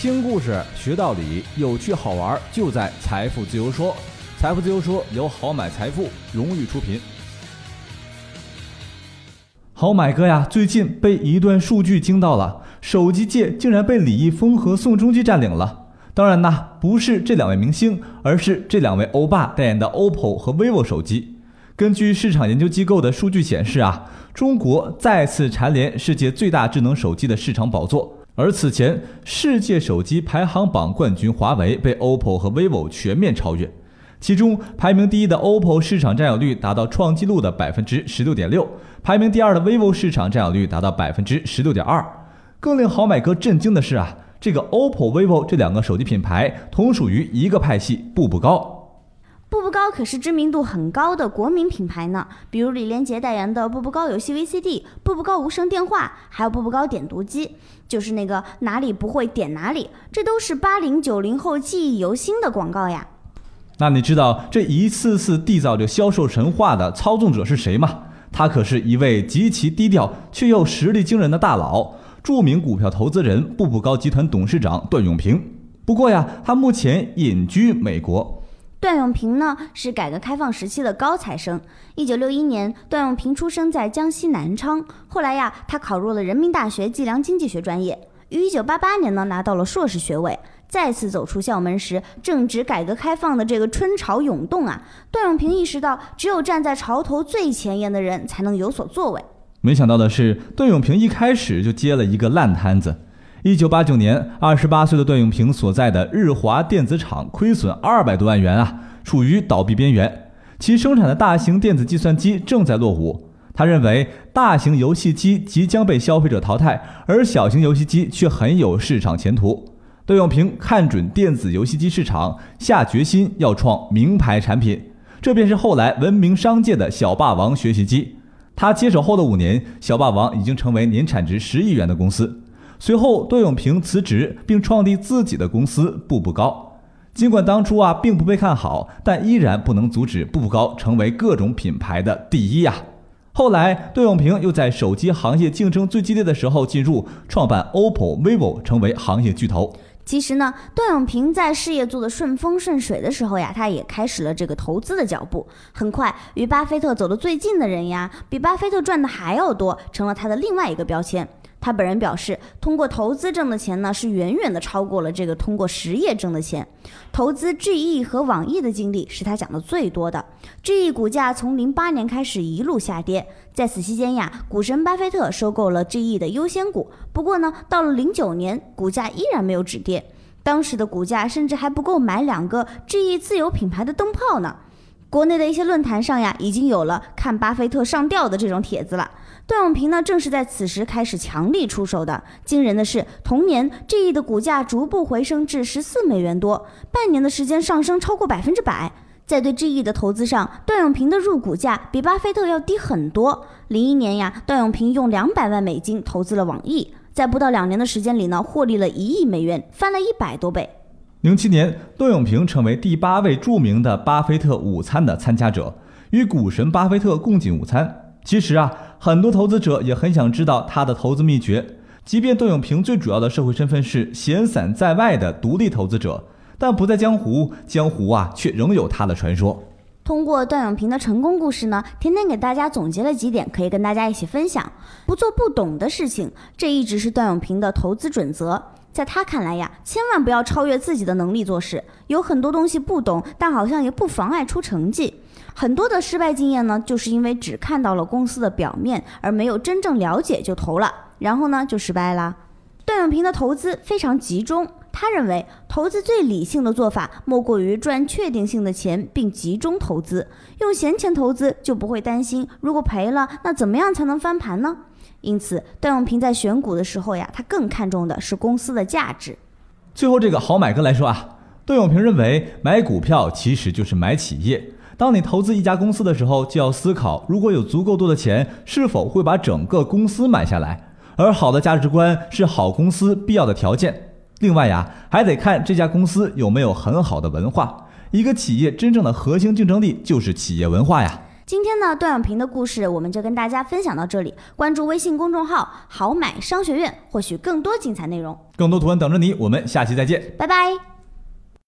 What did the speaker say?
听故事学道理，有趣好玩就在财富自由说。财富自由说由好买财富荣誉出品。好买哥呀，最近被一段数据惊到了，手机界竟然被李易峰和宋仲基占领了。当然呐，不是这两位明星，而是这两位欧巴代言的 OPPO 和 vivo 手机。根据市场研究机构的数据显示啊，中国再次蝉联世界最大智能手机的市场宝座。而此前世界手机排行榜冠军华为被 OPPO 和 vivo 全面超越，其中排名第一的 OPPO 市场占有率达到创纪录的百分之十六点六，排名第二的 vivo 市场占有率达到百分之十六点二。更令好买哥震惊的是啊，这个 OPPO、vivo 这两个手机品牌同属于一个派系，步步高。步步高可是知名度很高的国民品牌呢，比如李连杰代言的步步高游戏 VCD、步步高无声电话，还有步步高点读机，就是那个哪里不会点哪里，这都是八零九零后记忆犹新的广告呀。那你知道这一次次缔造着销售神话的操纵者是谁吗？他可是一位极其低调却又实力惊人的大佬，著名股票投资人、步步高集团董事长段永平。不过呀，他目前隐居美国。段永平呢是改革开放时期的高材生。一九六一年，段永平出生在江西南昌。后来呀，他考入了人民大学计量经济学专业，于一九八八年呢拿到了硕士学位。再次走出校门时，正值改革开放的这个春潮涌动啊。段永平意识到，只有站在潮头最前沿的人才能有所作为。没想到的是，段永平一开始就接了一个烂摊子。一九八九年，二十八岁的段永平所在的日华电子厂亏损二百多万元啊，处于倒闭边缘。其生产的大型电子计算机正在落伍。他认为，大型游戏机即将被消费者淘汰，而小型游戏机却很有市场前途。段永平看准电子游戏机市场，下决心要创名牌产品，这便是后来闻名商界的小霸王学习机。他接手后的五年，小霸王已经成为年产值十亿元的公司。随后，段永平辞职，并创立自己的公司步步高。尽管当初啊并不被看好，但依然不能阻止步步高成为各种品牌的第一呀。后来，段永平又在手机行业竞争最激烈的时候进入，创办 OPPO、vivo，成为行业巨头。其实呢，段永平在事业做得顺风顺水的时候呀，他也开始了这个投资的脚步。很快，与巴菲特走得最近的人呀，比巴菲特赚的还要多，成了他的另外一个标签。他本人表示，通过投资挣的钱呢，是远远的超过了这个通过实业挣的钱。投资 GE 和网易的经历是他讲的最多的。GE 股价从零八年开始一路下跌，在此期间呀，股神巴菲特收购了 GE 的优先股。不过呢，到了零九年，股价依然没有止跌，当时的股价甚至还不够买两个 GE 自有品牌的灯泡呢。国内的一些论坛上呀，已经有了看巴菲特上吊的这种帖子了。段永平呢，正是在此时开始强力出手的。惊人的是，同年 GE 的股价逐步回升至十四美元多，半年的时间上升超过百分之百。在对 GE 的投资上，段永平的入股价比巴菲特要低很多。零一年呀，段永平用两百万美金投资了网易，在不到两年的时间里呢，获利了一亿美元，翻了一百多倍。零七年，段永平成为第八位著名的巴菲特午餐的参加者，与股神巴菲特共进午餐。其实啊。很多投资者也很想知道他的投资秘诀。即便段永平最主要的社会身份是闲散在外的独立投资者，但不在江湖，江湖啊却仍有他的传说。通过段永平的成功故事呢，甜甜给大家总结了几点，可以跟大家一起分享。不做不懂的事情，这一直是段永平的投资准则。在他看来呀，千万不要超越自己的能力做事。有很多东西不懂，但好像也不妨碍出成绩。很多的失败经验呢，就是因为只看到了公司的表面，而没有真正了解就投了，然后呢就失败了。段永平的投资非常集中，他认为投资最理性的做法莫过于赚确定性的钱，并集中投资。用闲钱投资就不会担心，如果赔了，那怎么样才能翻盘呢？因此，段永平在选股的时候呀，他更看重的是公司的价值。最后，这个好买哥来说啊，段永平认为买股票其实就是买企业。当你投资一家公司的时候，就要思考，如果有足够多的钱，是否会把整个公司买下来。而好的价值观是好公司必要的条件。另外呀，还得看这家公司有没有很好的文化。一个企业真正的核心竞争力就是企业文化呀。今天呢，段永平的故事我们就跟大家分享到这里。关注微信公众号“好买商学院”，获取更多精彩内容。更多图文等着你，我们下期再见。拜拜。